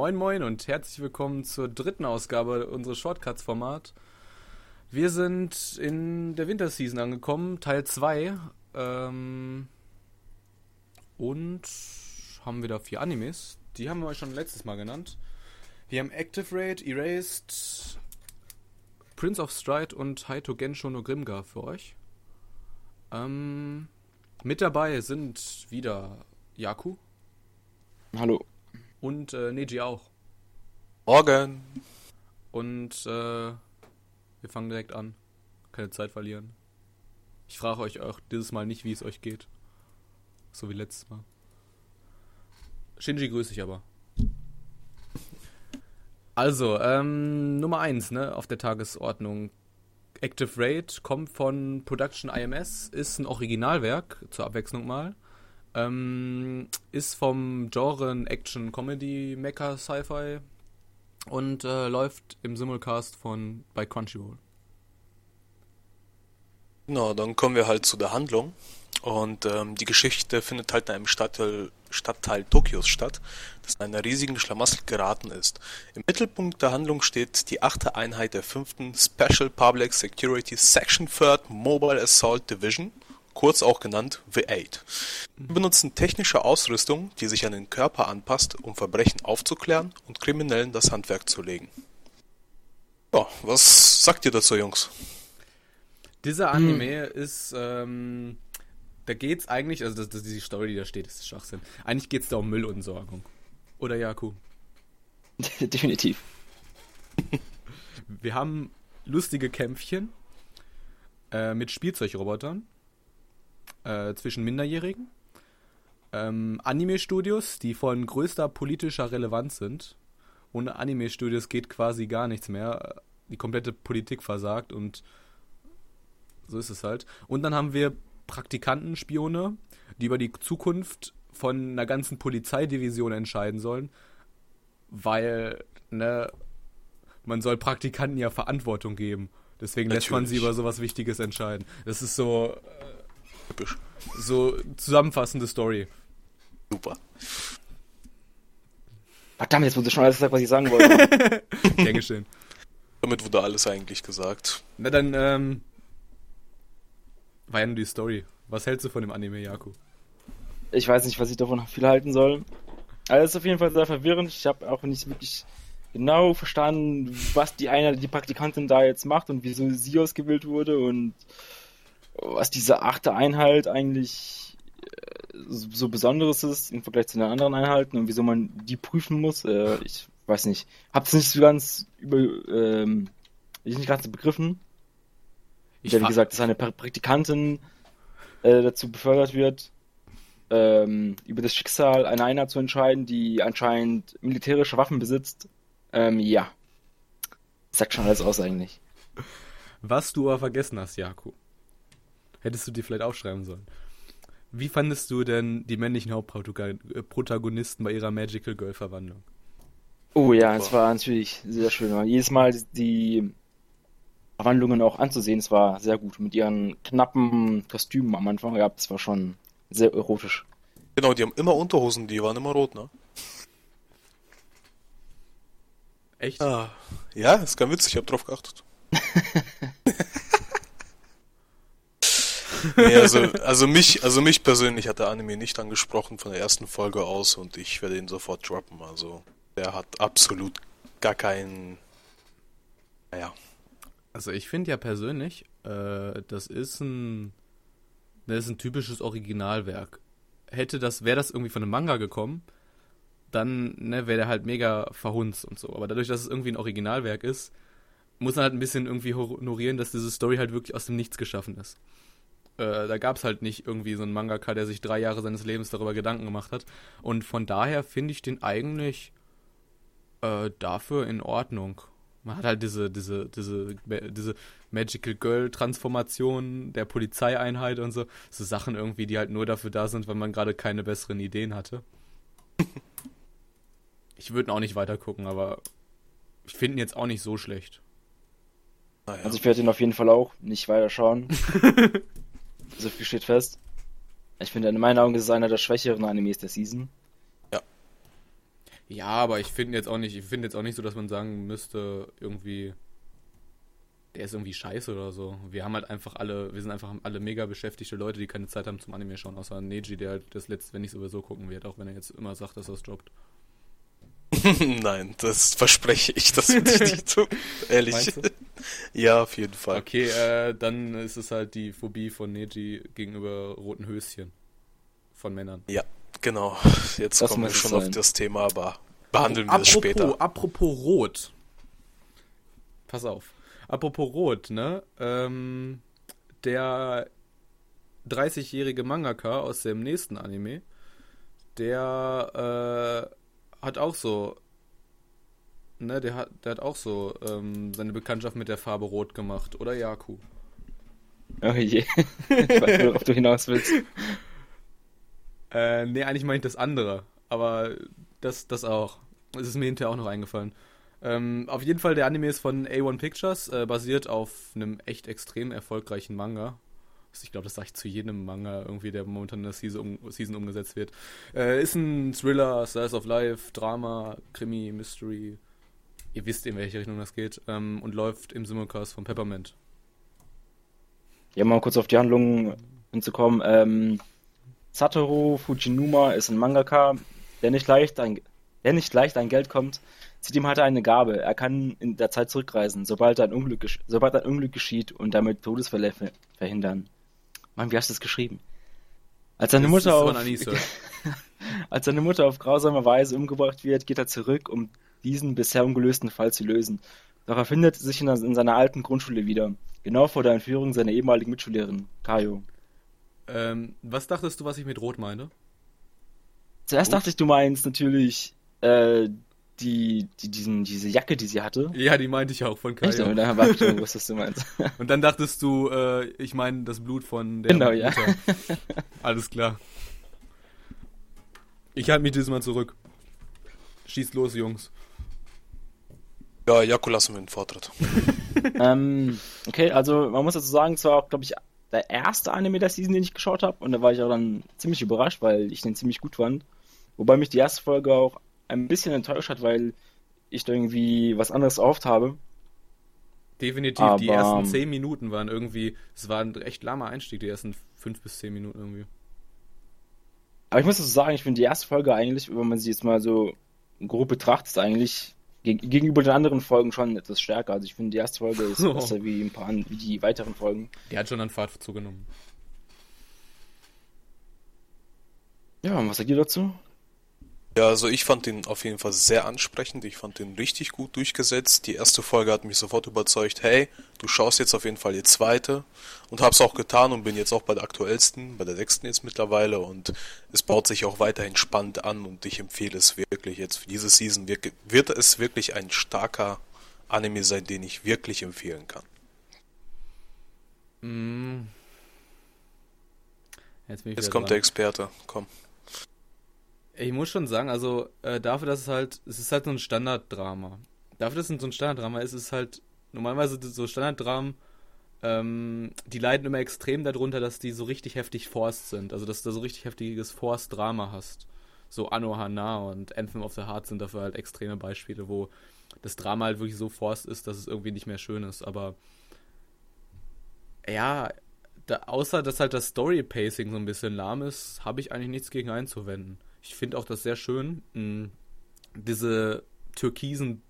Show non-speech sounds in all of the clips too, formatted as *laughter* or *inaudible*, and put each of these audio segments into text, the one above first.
Moin Moin und herzlich willkommen zur dritten Ausgabe unseres Shortcuts-Format. Wir sind in der Winterseason angekommen, Teil 2. Ähm, und haben wieder vier Animes. Die haben wir euch schon letztes Mal genannt. Wir haben Active Raid, Erased, Prince of Stride und Haito Gensho no Grimgar für euch. Ähm, mit dabei sind wieder Yaku. Hallo. Und äh, Neji auch. Morgen. Und äh, wir fangen direkt an. Keine Zeit verlieren. Ich frage euch auch dieses Mal nicht, wie es euch geht. So wie letztes Mal. Shinji grüße ich aber. Also, ähm, Nummer 1, ne, auf der Tagesordnung. Active Raid kommt von Production IMS, ist ein Originalwerk, zur Abwechslung mal. Ähm, ist vom Genre Action Comedy Mecha Sci-Fi und äh, läuft im Simulcast von bei Crunchyroll. Na, dann kommen wir halt zu der Handlung. Und ähm, die Geschichte findet halt in einem Stadtteil, Stadtteil Tokios statt, das in einer riesigen Schlamassel geraten ist. Im Mittelpunkt der Handlung steht die achte Einheit der fünften Special Public Security Section 3rd Mobile Assault Division, kurz auch genannt V8. Sie benutzen technische Ausrüstung, die sich an den Körper anpasst, um Verbrechen aufzuklären und Kriminellen das Handwerk zu legen. Ja, was sagt ihr dazu, Jungs? Dieser Anime ist, ähm, da geht's eigentlich, also das, das, die Story, die da steht, ist Schwachsinn. Eigentlich geht's da um Müllentsorgung. Oder Jaku? *laughs* Definitiv. Wir haben lustige Kämpfchen äh, mit Spielzeugrobotern äh, zwischen Minderjährigen. Ähm, Anime-Studios, die von größter politischer Relevanz sind. Ohne Anime-Studios geht quasi gar nichts mehr. Die komplette Politik versagt und so ist es halt. Und dann haben wir Praktikantenspione, die über die Zukunft von einer ganzen Polizeidivision entscheiden sollen, weil, ne, man soll Praktikanten ja Verantwortung geben. Deswegen lässt man sie Natürlich. über sowas Wichtiges entscheiden. Das ist so, Typisch. so zusammenfassende Story. Super. Verdammt, jetzt wurde schon alles gesagt, was ich sagen wollte. *laughs* Gern geschehen. Damit wurde alles eigentlich gesagt. Na dann, ähm, war ja nur die Story. Was hältst du von dem Anime, Jaku? ich weiß nicht, was ich davon viel halten soll. Aber es ist auf jeden Fall sehr verwirrend. Ich habe auch nicht wirklich genau verstanden, was die eine, die Praktikantin da jetzt macht und wieso sie ausgewählt wurde und was diese achte Einheit eigentlich äh, so so Besonderes ist im Vergleich zu den anderen Einheiten und wieso man die prüfen muss. Äh, ich weiß nicht. Hab's nicht so ganz über, ähm, ich nicht ganz begriffen. Ich ja, wie gesagt, dass eine pra Praktikantin äh, dazu befördert wird, ähm, über das Schicksal einer Einheit zu entscheiden, die anscheinend militärische Waffen besitzt. Ähm, ja. Sagt schon alles aus eigentlich. Was du aber vergessen hast, Jaku. Hättest du dir vielleicht aufschreiben sollen. Wie fandest du denn die männlichen Hauptprotagonisten bei ihrer Magical Girl Verwandlung? Oh ja, es war natürlich sehr schön. Jedes Mal die Verwandlungen auch anzusehen, es war sehr gut. Mit ihren knappen Kostümen am Anfang, ja, das war schon sehr erotisch. Genau, die haben immer Unterhosen, die waren immer rot, ne? Echt? Ah, ja, ist ganz witzig, ich hab drauf geachtet. *laughs* nee, also, also mich, also mich persönlich hat der Anime nicht angesprochen von der ersten Folge aus und ich werde ihn sofort droppen. Also, der hat absolut gar keinen, naja, Also ich finde ja persönlich, äh, das ist ein, das ist ein typisches Originalwerk. Hätte das, wäre das irgendwie von einem Manga gekommen, dann ne, wäre der halt mega verhunzt und so. Aber dadurch, dass es irgendwie ein Originalwerk ist, muss man halt ein bisschen irgendwie honorieren, dass diese Story halt wirklich aus dem Nichts geschaffen ist. Äh, da gab es halt nicht irgendwie so einen Mangaka, der sich drei Jahre seines Lebens darüber Gedanken gemacht hat. Und von daher finde ich den eigentlich äh, dafür in Ordnung. Man hat halt diese, diese, diese, diese Magical Girl Transformation der Polizeieinheit und so. So Sachen irgendwie, die halt nur dafür da sind, weil man gerade keine besseren Ideen hatte. Ich würde ihn auch nicht weiter gucken, aber ich finde ihn jetzt auch nicht so schlecht. Also ich werde ihn auf jeden Fall auch nicht weiterschauen. *laughs* so viel steht fest. Ich finde, in meinen Augen ist es einer der schwächeren Animes der Season. Ja, aber ich finde jetzt auch nicht, ich finde jetzt auch nicht so, dass man sagen müsste, irgendwie, der ist irgendwie scheiße oder so. Wir haben halt einfach alle, wir sind einfach alle mega beschäftigte Leute, die keine Zeit haben zum Anime schauen, außer Neji, der halt das letzte, wenn nicht sowieso gucken wird, auch wenn er jetzt immer sagt, dass er es droppt. *laughs* Nein, das verspreche ich, das wird ich nicht tun. *laughs* Ehrlich. *laughs* Ja, auf jeden Fall. Okay, äh, dann ist es halt die Phobie von Neji gegenüber roten Höschen von Männern. Ja, genau. Jetzt Das kommen wir es schon auf sein. das Thema, aber behandeln wir es apropos, später. Apropos Rot. Pass auf. Apropos Rot, ne? Ähm, der 30-jährige Mangaka aus dem nächsten Anime, der äh, hat auch so, ne, der hat, der hat auch so ähm, seine Bekanntschaft mit der Farbe Rot gemacht, oder Yaku? Oh je. *laughs* ich weiß nicht, worauf du hinaus willst. Äh, nee, eigentlich meine ich das andere. Aber das, das auch. Es ist mir hinterher auch noch eingefallen. Ähm, auf jeden Fall, der Anime ist von A1 Pictures, äh, basiert auf einem echt extrem erfolgreichen Manga. Ich glaube, das sage ich zu jedem Manga, irgendwie, der momentan in der Season, um, Season umgesetzt wird. Äh, ist ein Thriller, Slice of Life, Drama, Krimi, Mystery. Ihr wisst, in welche Richtung das geht. Ähm, und läuft im Simulcast von Peppermint. Ja, mal kurz auf die Handlung hinzukommen. Ähm, Satoru Fujinuma ist ein Mangaka, der nicht leicht an, der nicht leicht an Geld kommt. Zudem hat er eine Gabe. Er kann in der Zeit zurückreisen, sobald ein Unglück, sobald ein Unglück geschieht und damit Todesfälle ver verhindern. Mann, wie hast du das geschrieben? Als seine Das Mutter auf, *laughs* als seine Mutter auf grausame Weise umgebracht wird, geht er zurück, um diesen bisher ungelösten Fall zu lösen. Doch er findet sich in, in seiner alten Grundschule wieder, genau vor der Entführung seiner ehemaligen Mitschülerin, Kayo. Ähm, was dachtest du, was ich mit Rot meine? Zuerst dachte ich, du meinst natürlich äh, die, die, diesen, diese Jacke, die sie hatte. Ja, die meinte ich auch von Echt? Kaio. Und dann war ich schon gewusst, was du meinst. *laughs* Und dann dachtest du, äh, ich meine das Blut von der Genau, ja. Mutter. *laughs* Alles klar. Ich halte mich diesmal zurück. Schießt los, Jungs. Ja, Jaku lassen wir den Vortritt. *laughs* ähm, okay, also man muss dazu sagen, es war auch, glaube ich, der erste Anime der Season, den ich geschaut habe. Und da war ich auch dann ziemlich überrascht, weil ich den ziemlich gut fand. Wobei mich die erste Folge auch ein bisschen enttäuscht hat, weil ich da irgendwie was anderes erhofft habe. Definitiv, die Aber, ersten ähm, zehn Minuten waren irgendwie, es war ein recht lahmer Einstieg, die ersten fünf bis zehn Minuten irgendwie. Aber ich muss dazu sagen, ich finde die erste Folge eigentlich, wenn man sie jetzt mal so grob betrachtet, ist eigentlich geg- gegenüber den anderen Folgen schon etwas stärker. Also ich finde die erste Folge ist *laughs* Oh. besser wie ein paar wie die weiteren Folgen. Die hat schon an Fahrt zugenommen. Ja, und was sagt ihr dazu? Ja, also ich fand den auf jeden Fall sehr ansprechend. Ich fand den richtig gut durchgesetzt. Die erste Folge hat mich sofort überzeugt, hey, du schaust jetzt auf jeden Fall die zweite. Und hab's auch getan und bin jetzt auch bei der aktuellsten, bei der sechsten jetzt mittlerweile. Und es baut sich auch weiterhin spannend an und ich empfehle es wirklich jetzt für diese Season. Wird, es wirklich ein starker Anime sein, den ich wirklich empfehlen kann. Mm. Jetzt, Jetzt kommt dran. der Experte. Komm. Ich muss schon sagen, also äh, dafür, dass es halt, es ist halt so ein Standarddrama. Dafür, dass es so ein Standarddrama ist, ist halt normalerweise so Standarddramen, ähm, die leiden immer extrem darunter, dass die so richtig heftig forced sind. Also dass du da so richtig heftiges Forced-Drama hast. So Anno Hana und Anthem of the Heart sind dafür halt extreme Beispiele, wo das Drama halt wirklich so forced ist, dass es irgendwie nicht mehr schön ist. Aber ja, da, außer dass halt das Story-Pacing so ein bisschen lahm ist, habe ich eigentlich nichts gegen einzuwenden. Ich finde auch das sehr schön, mh, diese türkisen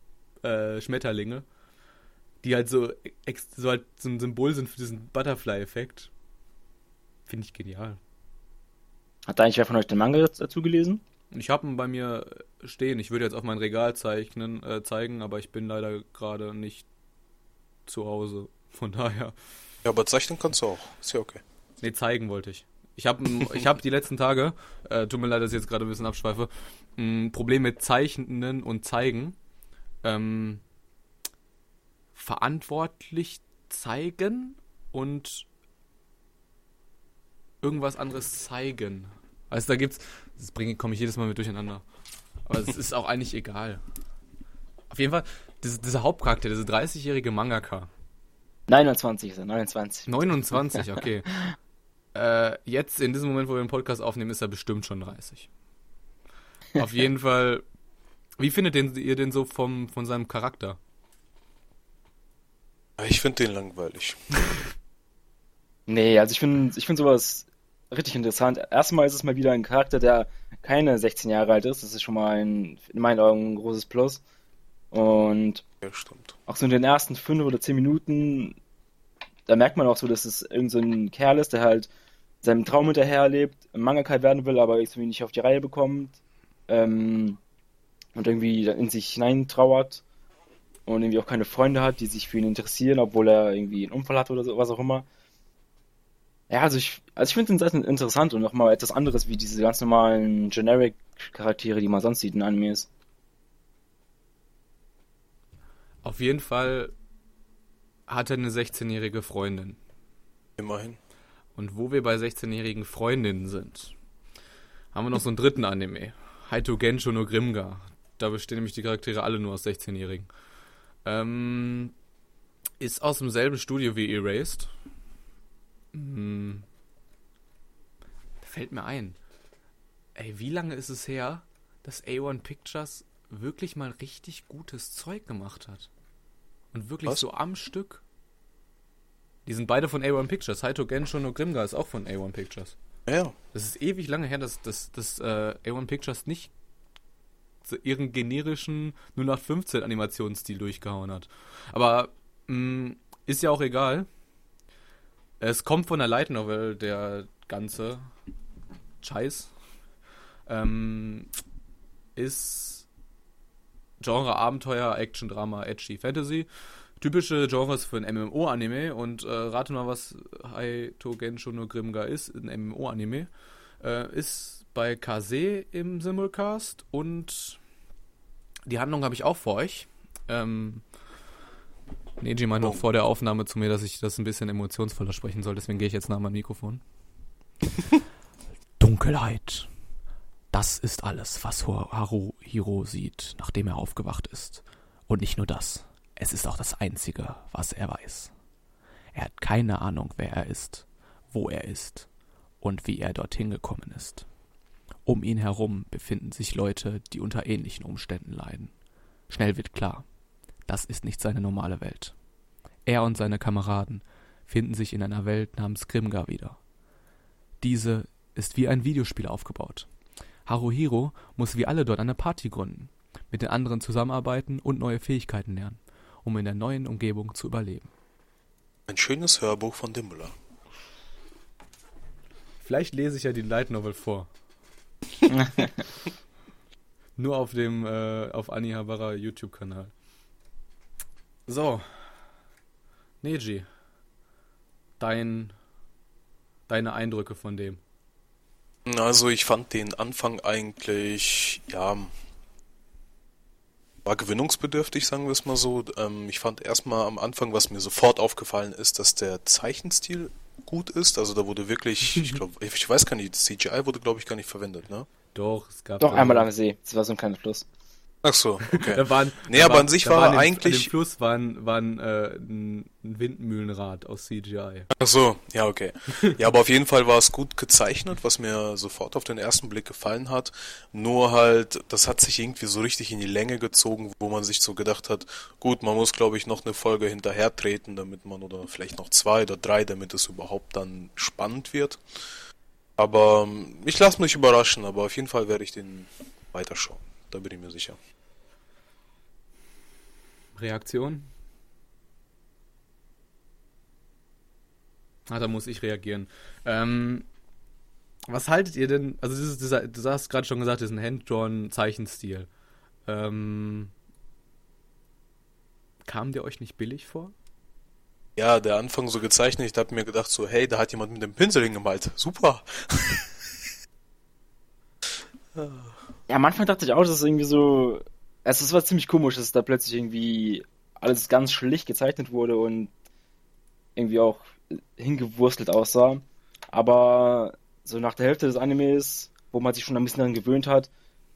äh, Schmetterlinge, die halt so, so halt so ein Symbol sind für diesen Butterfly-Effekt. Finde ich genial. Hat da eigentlich wer von euch den Manga dazu gelesen? Ich habe ihn bei mir stehen. Ich würde jetzt auf mein Regal zeichnen, äh, zeigen, aber ich bin leider gerade nicht zu Hause. Von daher. Ja, aber zeichnen kannst du auch. Ist ja okay. Nee, zeigen wollte ich. Ich habe ich hab *laughs* die letzten Tage, äh, tut mir leid, dass ich jetzt gerade ein bisschen abschweife, ein Problem mit Zeichnen und Zeigen. Ähm, verantwortlich zeigen und irgendwas anderes zeigen. Also da gibt's, das komme ich jedes Mal mit durcheinander. Aber es ist auch eigentlich egal. Auf jeden Fall, diese, dieser Hauptcharakter, diese 30-jährige Mangaka, 29 ist er, 29. 29, okay. *laughs* äh, jetzt, in diesem Moment, wo wir den Podcast aufnehmen, ist er bestimmt schon 30. Auf jeden *laughs* Fall Wie findet den, ihr den so vom, von seinem Charakter? Ich finde den langweilig. *laughs* Nee, also ich finde ich find sowas richtig interessant. Erstmal ist es mal wieder ein Charakter, der keine 16 Jahre alt ist. Das ist schon mal ein, in meinen Augen ein großes Plus. Und Ja, stimmt. auch so in den ersten fünf oder zehn Minuten, da merkt man auch so, dass es irgend so Kerl ist, der halt seinem Traum hinterherlebt, Mangaka werden will, aber irgendwie nicht auf die Reihe bekommt. Ähm, und irgendwie in sich hineintrauert und irgendwie auch keine Freunde hat, die sich für ihn interessieren, obwohl er irgendwie einen Unfall hat oder so, was auch immer. Ja, also ich, also ich finde den Seiten interessant und nochmal etwas anderes wie diese ganz normalen Generic-Charaktere, die man sonst sieht in Animes. Auf jeden Fall hat er eine 16-jährige Freundin. Immerhin. Und wo wir bei 16-jährigen Freundinnen sind, haben wir noch so einen dritten Anime. Haito Gensho no Grimga. Da bestehen nämlich die Charaktere alle nur aus 16-Jährigen. Ähm, ist aus demselben Studio wie Erased. Hm. Fällt mir ein. Ey, wie lange ist es her, dass A1 Pictures wirklich mal richtig gutes Zeug gemacht hat? Und wirklich Was? so am Stück? Die sind beide von A1 Pictures. Haito Gensho no Grimga ist auch von A1 Pictures. Ja, Das ist ewig lange her, dass, dass, dass äh, A1 Pictures nicht ihren generischen 0815 Animationsstil durchgehauen hat. Aber mh, ist ja auch egal. Es kommt von der Light Novel, der ganze Scheiß. Ähm, ist Genre Abenteuer, Action, Drama, Edgy, Fantasy. Typische Genres für ein MMO-Anime und äh, rate mal, was Haito Gensho no Grimga ist, ein MMO-Anime. Äh, ist bei Kase im Simulcast und die Handlung habe ich auch für euch. Ähm, Neji meinte noch Oh. vor der Aufnahme zu mir, dass ich das ein bisschen emotionsvoller sprechen soll, deswegen gehe ich jetzt nach meinem Mikrofon. *laughs* Dunkelheit. Das ist alles, was Haruhiro sieht, nachdem er aufgewacht ist. Und nicht nur das. Es ist auch das Einzige, was er weiß. Er hat keine Ahnung, wer er ist, wo er ist und wie er dorthin gekommen ist. Um ihn herum befinden sich Leute, die unter ähnlichen Umständen leiden. Schnell wird klar, das ist nicht seine normale Welt. Er und seine Kameraden finden sich in einer Welt namens Grimgar wieder. Diese ist wie ein Videospiel aufgebaut. Haruhiro muss wie alle dort eine Party gründen, mit den anderen zusammenarbeiten und neue Fähigkeiten lernen, um in der neuen Umgebung zu überleben. ein schönes Hörbuch von dem Müller. Vielleicht lese ich ja die Light Novel vor. *laughs* Nur auf dem, äh, auf Anihabara YouTube-Kanal. So. Neji. Dein, deine Eindrücke von dem. Also ich fand den Anfang eigentlich, ja, war gewinnungsbedürftig, sagen wir es mal so. Ähm, ich fand erstmal am Anfang, was mir sofort aufgefallen ist, dass der Zeichenstil gut ist. Also da wurde wirklich, *laughs* ich glaube, ich weiß gar nicht, CGI wurde glaube ich gar nicht verwendet, ne? Doch, es gab. Doch einmal am See. Das war so ein kleiner Fluss. Ach so, okay. *laughs* Da waren, Nee, da aber war- an sich war eigentlich- An dem Fluss waren, waren äh, ein ein Windmühlenrad aus CGI. Ach so, ja, okay. Ja, aber auf jeden Fall war es gut gezeichnet, was mir sofort auf den ersten Blick gefallen hat. Nur halt, das hat sich irgendwie so richtig in die Länge gezogen, wo man sich so gedacht hat, gut, man muss, glaube ich, noch eine Folge hinterher treten, damit man, oder vielleicht noch zwei oder drei, damit es überhaupt dann spannend wird. Aber ähm, ich lasse mich überraschen, aber auf jeden Fall werde ich den weiterschauen. Da bin ich mir sicher. Reaktion? Ah, da muss ich reagieren. Ähm, was haltet ihr denn? Also, dieses, dieser, du hast gerade schon gesagt, das ist ein Hand-Drawn-Zeichenstil. Ähm, kam der euch nicht billig vor? Ja, der Anfang so gezeichnet, ich habe mir gedacht so, hey, da hat jemand mit dem Pinsel hingemalt. Super. *laughs* Ja, am Anfang dachte ich auch, dass es irgendwie so. Also es war ziemlich komisch, dass da plötzlich irgendwie alles ganz schlicht gezeichnet wurde und irgendwie auch hingewurstelt aussah. Aber so nach der Hälfte des Animes, wo man sich schon ein bisschen daran gewöhnt hat,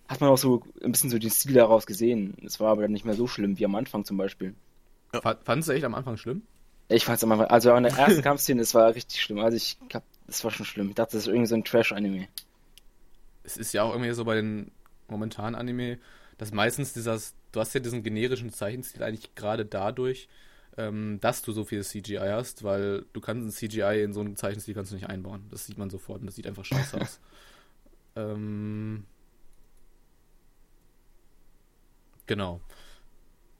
hat man auch so ein bisschen so den Stil daraus gesehen. Es war aber dann nicht mehr so schlimm wie am Anfang zum Beispiel. Fa- Fandest du echt am Anfang schlimm? Ich fand's am Anfang, also an der *laughs* ersten Kampfszene, es war richtig schlimm. Also ich hab, das war schon schlimm. Ich dachte, das ist irgendwie so ein Trash-Anime. Es ist ja auch irgendwie so bei den momentanen Anime, dass meistens dieses, du hast ja diesen generischen Zeichenstil eigentlich gerade dadurch, ähm, dass du so viel CGI hast, weil du kannst ein CGI in so einen Zeichenstil kannst du nicht einbauen. Das sieht man sofort und das sieht einfach scheiße aus. *laughs* Ähm, genau.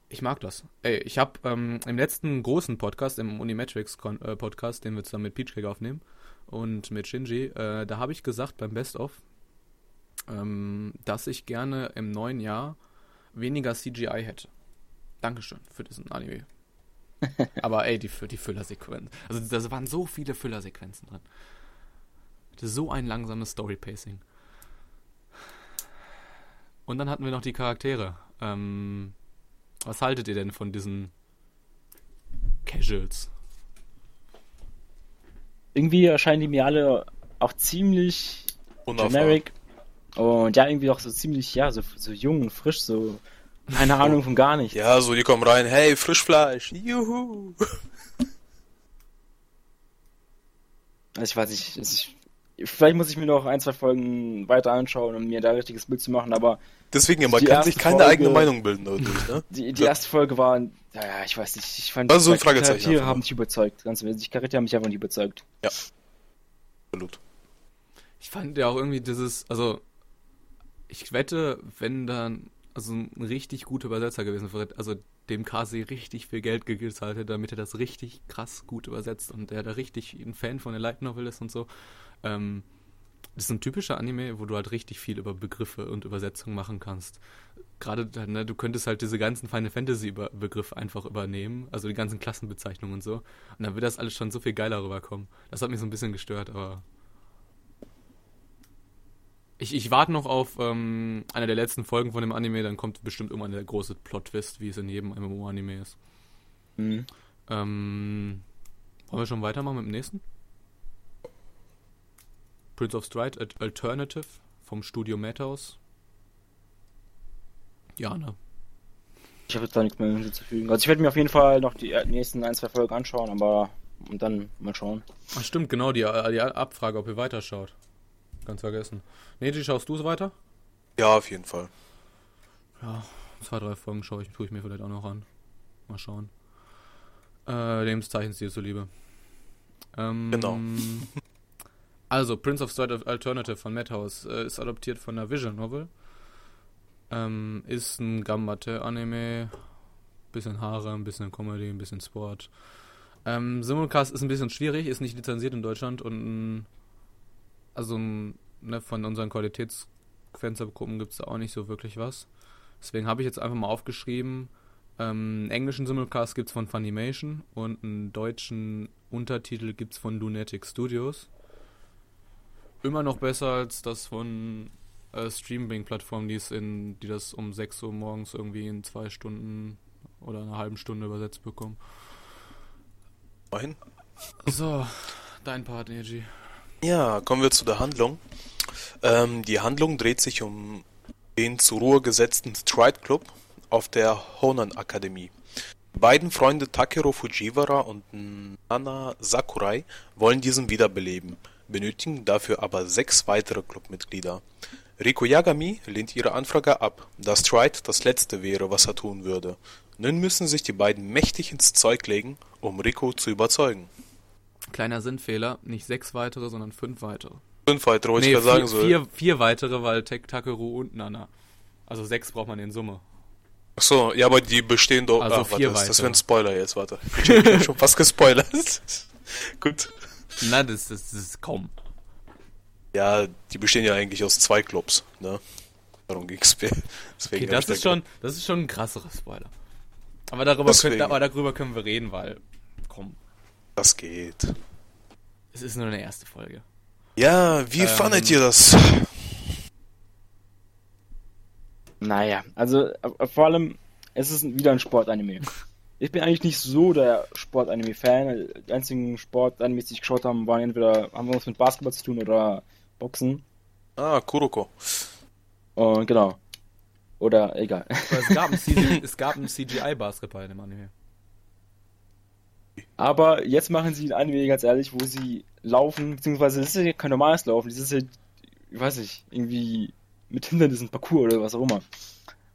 Ich mag das. Ey, ich habe ähm, im letzten großen Podcast, im Unimetrics äh, Podcast, den wir zusammen mit Peachcake aufnehmen und mit Shinji, äh, da habe ich gesagt beim Best of, ähm, dass ich gerne im neuen Jahr weniger CGI hätte. Dankeschön für diesen Anime. *laughs* Aber ey, die, die Füllersequenzen. Also da waren so viele Füllersequenzen drin. So ein langsames Story-Pacing. Und dann hatten wir noch die Charaktere. Ähm, was haltet ihr denn von diesen Casuals? Irgendwie erscheinen die mir alle auch ziemlich Unerfahren. generic. Und ja, irgendwie auch so ziemlich, ja, so, so jung und frisch, so keine Ahnung von gar nichts. Ja, so die kommen rein, hey, Frischfleisch, juhu. Also ich weiß nicht, also ich, vielleicht muss ich mir noch ein, zwei Folgen weiter anschauen, um mir da ein richtiges Bild zu machen, aber Deswegen, man Die kann sich keine Folge- eigene Meinung bilden dadurch, ne? *laughs* die, die erste Folge war, ja, ich weiß nicht, ich fand ist so ein die Fragezeichen Charaktere einfach haben nur. mich überzeugt, ganz ehrlich, die Charaktere haben mich einfach nicht überzeugt. Absolut. Ich fand ja auch irgendwie dieses, also ich wette, wenn dann also ein richtig guter Übersetzer gewesen wäre, also dem Kasi richtig viel Geld gezahlt hätte, damit er das richtig krass gut übersetzt und der da richtig ein Fan von der Light Novel ist und so. Ähm, das ist ein typischer Anime, wo du halt richtig viel über Begriffe und Übersetzungen machen kannst. Gerade, ne, du könntest halt diese ganzen Final Fantasy Begriffe einfach übernehmen, also die ganzen Klassenbezeichnungen und so. Und dann wird das alles schon so viel geiler rüberkommen. Das hat mich so ein bisschen gestört, aber ich, ich warte noch auf ähm, eine der letzten Folgen von dem Anime, dann kommt bestimmt irgendwann der große Plot-Twist, wie es in jedem MMO-Anime ist. Mhm. Ähm, wollen wir schon weitermachen mit dem nächsten? Prince of Stride Al- Alternative vom Studio Madhouse. Ja, ne? Ich habe jetzt da nichts mehr hinzuzufügen. Also ich werde mir auf jeden Fall noch die äh, nächsten ein, zwei Folgen anschauen, aber und dann mal schauen. Ach stimmt, genau, die, die Abfrage, ob ihr weiterschaut. Ganz vergessen. Neji, schaust du es weiter? Ja, auf jeden Fall. Ja, zwei, drei Folgen schaue ich, tue ich mir vielleicht auch noch an. Mal schauen. Äh, dem Zeichenstil zuliebe. Ähm, Genau. *laughs* Also, Prince of Stride Alternative von Madhouse äh, ist adaptiert von einer Visual Novel. Ähm, ist ein Gambate-Anime. Bisschen Haare, ein bisschen Comedy, ein bisschen Sport. Ähm, Simulcast ist ein bisschen schwierig, ist nicht lizenziert in Deutschland und ein, also ne, von unseren Qualitätsquenzergruppen gibt es da auch nicht so wirklich was. Deswegen habe ich jetzt einfach mal aufgeschrieben, ähm, einen englischen Simulcast gibt es von Funimation und einen deutschen Untertitel gibt es von Lunatic Studios. Immer noch besser als das von äh, Streaming-Plattformen, die es in, die das um 6 Uhr morgens irgendwie in zwei Stunden oder einer halben Stunde übersetzt bekommen. Immerhin. So, dein Part, Neji. Ja, kommen wir zu der Handlung. Ähm, die Handlung dreht sich um den zur Ruhe gesetzten Stride Club auf der Honan Akademie. Beiden Freunde Takeru Fujiwara und Nana Sakurai wollen diesen wiederbeleben, benötigen dafür aber sechs weitere Clubmitglieder. Riko Yagami lehnt ihre Anfrage ab, da Stride das letzte wäre, was er tun würde. Nun müssen sich die beiden mächtig ins Zeug legen, um Riko zu überzeugen. Kleiner Sinnfehler, nicht sechs weitere, sondern fünf weitere. Fünf weitere, wollte nee, ich gerade sagen soll. vier, vier weitere, weil Tek Takeru und Nana. Also sechs braucht man in Summe. Ach so, ja, aber die bestehen doch. Also ah, vier warte, das, wäre ein Spoiler jetzt, warte. Ich hab schon fast gespoilert. *laughs* Gut. Na, das, das, das ist kaum. Ja, die bestehen ja eigentlich aus zwei Clubs, ne? Darum ging's mir. *laughs* Deswegen Okay, das ist da schon, das ist schon ein krasserer Spoiler. Aber darüber, können, aber darüber können wir reden, weil, Das geht. es ist nur eine erste Folge. Ja, wie Ähm. fandet ihr das? Naja, also äh, vor allem, es ist wieder ein Sportanime. Ich bin eigentlich nicht so der Sportanime-Fan. Die einzigen Sportanimes, die ich geschaut habe, waren entweder haben wir was mit Basketball zu tun oder Boxen. Ah, Kuroko. Und genau. Oder egal. Aber es gab ein, CGI *laughs* es gab ein CGI-Basketball in dem Anime. Aber jetzt machen sie ein Anime, ganz ehrlich, wo sie laufen, beziehungsweise das ist ja kein normales Laufen, das ist ja, ich weiß nicht, irgendwie mit Hindernissen, Parcours oder was auch immer.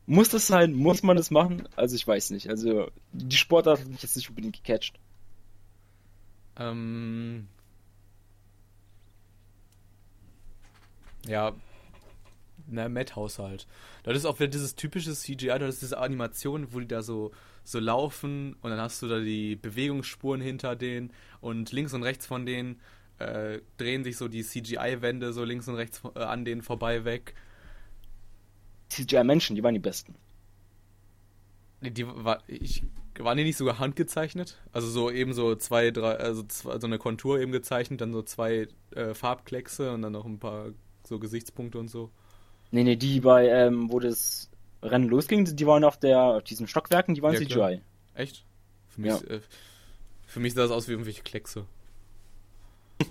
Muss das sein? Muss man das machen? Also ich weiß nicht. Also die Sportart hat mich jetzt nicht unbedingt gecatcht. Ähm. Ja. Na, Madhouse halt. Das ist auch wieder dieses typische CGI, das ist diese Animation, wo die da so, so laufen und dann hast du da die Bewegungsspuren hinter denen und links und rechts von denen äh, drehen sich so die CGI-Wände so links und rechts äh, an denen vorbei weg. CGI-Menschen, die waren die besten. Die, die war, ich, waren die nicht sogar handgezeichnet? Also so eben so zwei, drei, also zwei, so eine Kontur eben gezeichnet, dann so zwei äh, Farbkleckse und dann noch ein paar so Gesichtspunkte und so. Nee, nee, die bei, ähm, wo das Rennen losging, die waren auf der, auf diesen Stockwerken, die waren Ja, CGI. klar. Echt? Für mich, Ja. äh, für mich sah das aus wie irgendwelche Kleckse. *laughs*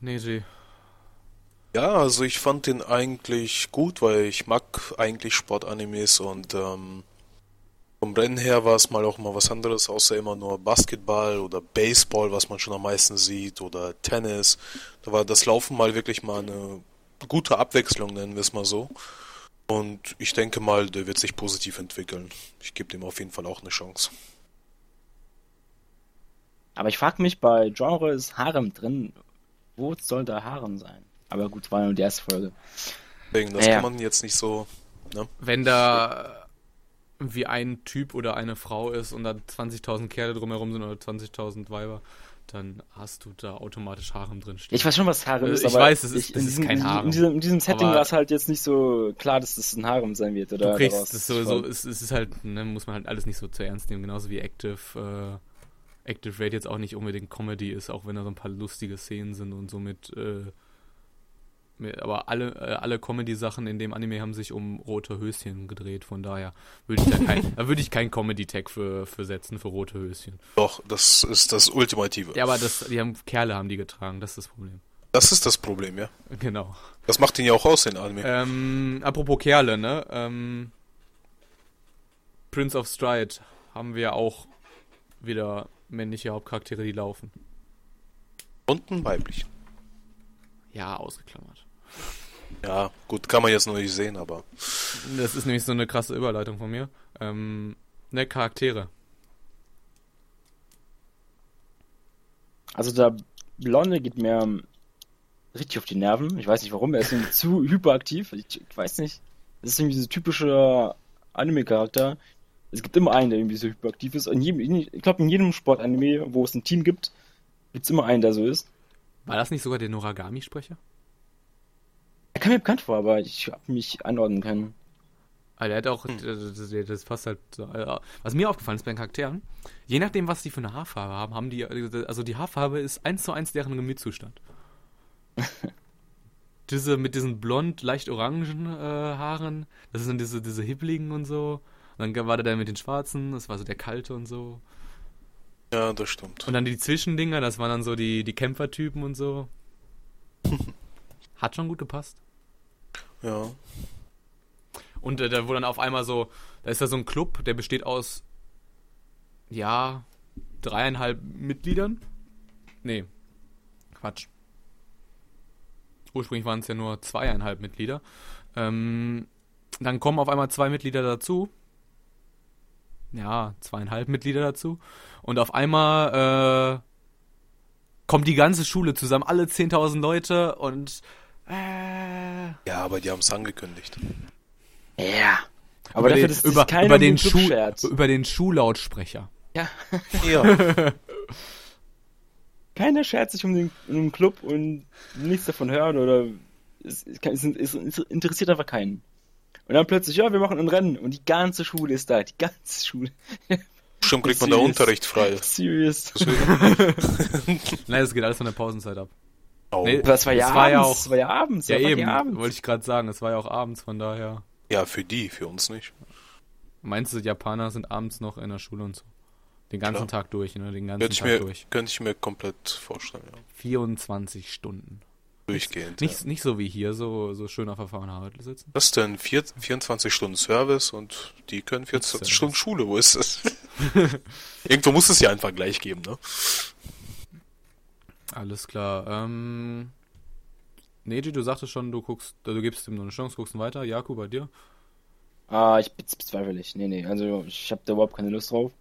nee, G. Ja, also ich fand den eigentlich gut, weil ich mag eigentlich Sportanimes und ähm, vom Rennen her war es mal auch mal was anderes, außer immer nur Basketball oder Baseball, was man schon am meisten sieht, oder Tennis. Da war das Laufen mal wirklich mal eine gute Abwechslung, nennen wir es mal so. Und ich denke mal, der wird sich positiv entwickeln. Ich gebe dem auf jeden Fall auch eine Chance. Aber ich frage mich, bei Genre ist Harem drin. Wo soll da Harem sein? Aber gut, war nur die erste Folge. Deswegen, das Ja. kann man jetzt nicht so. Ne? Wenn da wie ein Typ oder eine Frau ist und da 20.000 Kerle drumherum sind oder 20.000 Weiber, dann hast du da automatisch Harem drin stehen. Ich weiß schon, was Harem Äh, ist, ich aber weiß, es ist- ich, es in, ist diesem, kein in, Harem. in, diesem, in diesem Setting war es halt jetzt nicht so klar, dass das ein Harem sein wird. Oder du kriegst daraus das so, so folgt. es, es ist halt, ne, muss man halt alles nicht so zu ernst nehmen, genauso wie Active, äh, Active Raid jetzt auch nicht unbedingt Comedy ist, auch wenn da so ein paar lustige Szenen sind und so mit, äh, aber alle, äh, alle Comedy-Sachen in dem Anime haben sich um rote Höschen gedreht, von daher würde ich da kein, *laughs* da würde ich keinen Comedy-Tag für, für setzen, für rote Höschen. Doch, das ist das Ultimative. Ja, aber das, die haben, Kerle haben die getragen, das ist das Problem. Das ist das Problem, ja. Genau. Das macht ihn ja auch aus, den Anime. Ähm, apropos Kerle, ne? Ähm, Prince of Stride haben wir auch wieder männliche Hauptcharaktere, die laufen. Und ein weiblich. Ja, ausgeklammert. Ja, gut, kann man jetzt noch nicht sehen, aber. Das ist nämlich so eine krasse Überleitung von mir. Ähm, ne, Charaktere. Also der Blonde geht mir richtig auf die Nerven. Ich weiß nicht warum. Er ist irgendwie zu *laughs* hyperaktiv. Ich, ich weiß nicht. Das ist irgendwie so typischer Anime-Charakter. Es gibt immer einen, der irgendwie so hyperaktiv ist. In jedem, in, ich glaube, in jedem Sport-Anime, wo es ein Team gibt, gibt es immer einen, der so ist. War das nicht sogar der Noragami-Sprecher? Er kam mir bekannt vor, aber ich habe mich anordnen können. Also der hat auch, das, das, das passt halt so. äh, Was mir aufgefallen ist bei den Charakteren, je nachdem, was die für eine Haarfarbe haben, haben die, also die Haarfarbe ist eins zu eins deren Gemütszustand. *laughs* diese mit diesen blond, leicht orangen äh, Haaren, das sind diese, diese hibbligen und so. Und dann war der da mit den schwarzen, das war so der kalte und so. Ja, das stimmt. Und dann die Zwischendinger, das waren dann so die, die Kämpfertypen und so. *laughs* Hat schon gut gepasst. Ja. Und äh, da wo dann auf einmal so, da ist da so ein Club, der besteht aus, ja, dreieinhalb Mitgliedern. Nee, Quatsch. Ursprünglich waren es ja nur zweieinhalb Mitglieder. Ähm, dann kommen auf einmal zwei Mitglieder dazu. Ja, zweieinhalb Mitglieder dazu. Und auf einmal äh, kommt die ganze Schule zusammen, alle 10.000 Leute und äh, Ja, aber die haben es angekündigt. Ja. Aber über dafür, den, über, keiner über, den Schuh, über den Schuhlautsprecher. Ja. Ja. *laughs* Keiner schert sich um den, um den Club und nichts davon hören oder es, es, es, es, es interessiert einfach keinen. Und dann plötzlich, ja, wir machen ein Rennen und die ganze Schule ist da, die ganze Schule. *laughs* Bestimmt kriegt man da. Unterricht frei. Serious. *laughs* Nein, es geht alles von der Pausenzeit ab. Oh. Nee. Das war ja Das war ja abends, auch- das war ja abends, Ja, das eben, abends. wollte ich gerade sagen. Es war ja auch abends, von daher. Ja, für die, für uns nicht. Meinst du, Japaner sind abends noch in der Schule und so? Den ganzen Klar. Tag durch, ne? Den ganzen Könnte ich, Tag mir, durch. könnte ich mir komplett vorstellen, ja. 24 Stunden. Durchgehend. Nicht, ja. nicht so wie hier, so, so schön auf der Fahrradl sitzen. Was denn? Vier, 24 Stunden Service und die können 24 Service. Stunden Schule. Wo ist das? *laughs* Irgendwo muss es ja einfach gleich geben, ne? Alles klar. Ähm, Neji, du sagtest schon, du guckst, du gibst ihm nur eine Chance, guckst ihn weiter. Jaku, bei dir? Ah, ich bez- bezweifle ich. Nee, nee, also ich habe da überhaupt keine Lust drauf.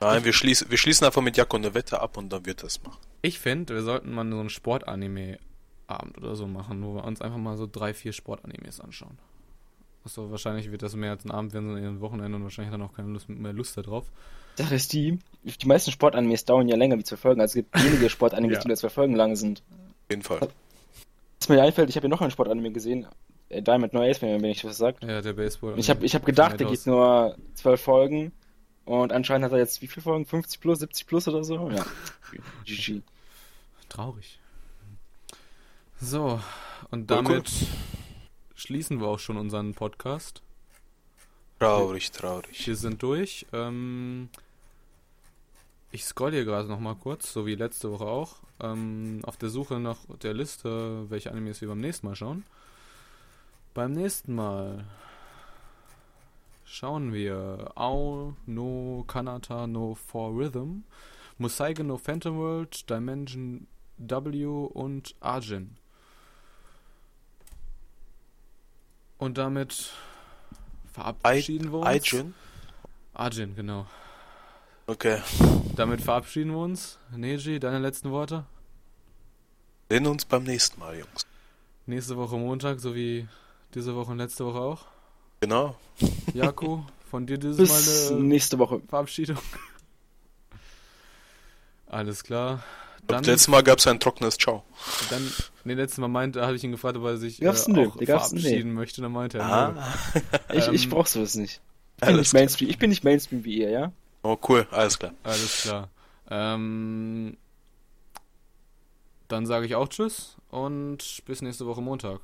Nein, wir schließen, wir schließen einfach mit Jakob eine Wette ab und dann wird das machen. Ich finde, wir sollten mal so einen Sportanime-Abend oder so machen, wo wir uns einfach mal so drei, vier Sportanimes anschauen. Achso, wahrscheinlich wird das mehr als ein Abend werden, sondern eher ein Wochenende und wahrscheinlich er auch keine Lust, mehr Lust darauf. Sache ist die, die meisten Sportanimes dauern ja länger wie zwei Folgen. Also es gibt wenige *laughs* Sportanimes, Ja. die nur zwei Folgen lang sind. Auf jeden Fall. Was mir einfällt, ich habe ja noch einen Sportanime gesehen. Äh, Diamond No Ace, wenn, ich was sagt. Ja, der Baseball. Ich habe ich hab gedacht, der geht nur zwölf Folgen. Und anscheinend hat er jetzt wie viele Folgen? 50 plus, 70 plus oder so? Ja. *laughs* GG. Traurig. So, und damit schließen wir auch schon unseren Podcast. Traurig, traurig. Wir sind durch. Ähm, ich scroll hier gerade noch mal kurz, so wie letzte Woche auch, ähm, auf der Suche nach der Liste, welche Animes wir beim nächsten Mal schauen. Beim nächsten Mal schauen wir Ao no Kanata no For Rhythm, Musaige no Phantom World, Dimension W und Arjin. Und damit verabschieden wir uns. Aijun? Arjin, genau. Okay. Damit verabschieden wir uns. Neji, deine letzten Worte? Sehen uns beim nächsten Mal, Jungs. Nächste Woche Montag, so wie diese Woche und letzte Woche auch. Genau. Jaco, von dir dieses Bis Mal eine nächste Woche. Verabschiedung. Alles klar. Dann, Dann, letztes Mal gab es ein trockenes Ciao. dann, nee, letztes Mal meinte, habe ich ihn gefragt, ob er sich äh, auch verabschieden möchte. Dann meinte er. Ah. Ich, ich Ähm, brauch sowas nicht. Ich bin nicht Mainstream. Ich bin nicht Mainstream wie ihr, ja? Oh, cool. Alles klar. Alles klar. Ähm, dann sage ich auch Tschüss und bis nächste Woche Montag.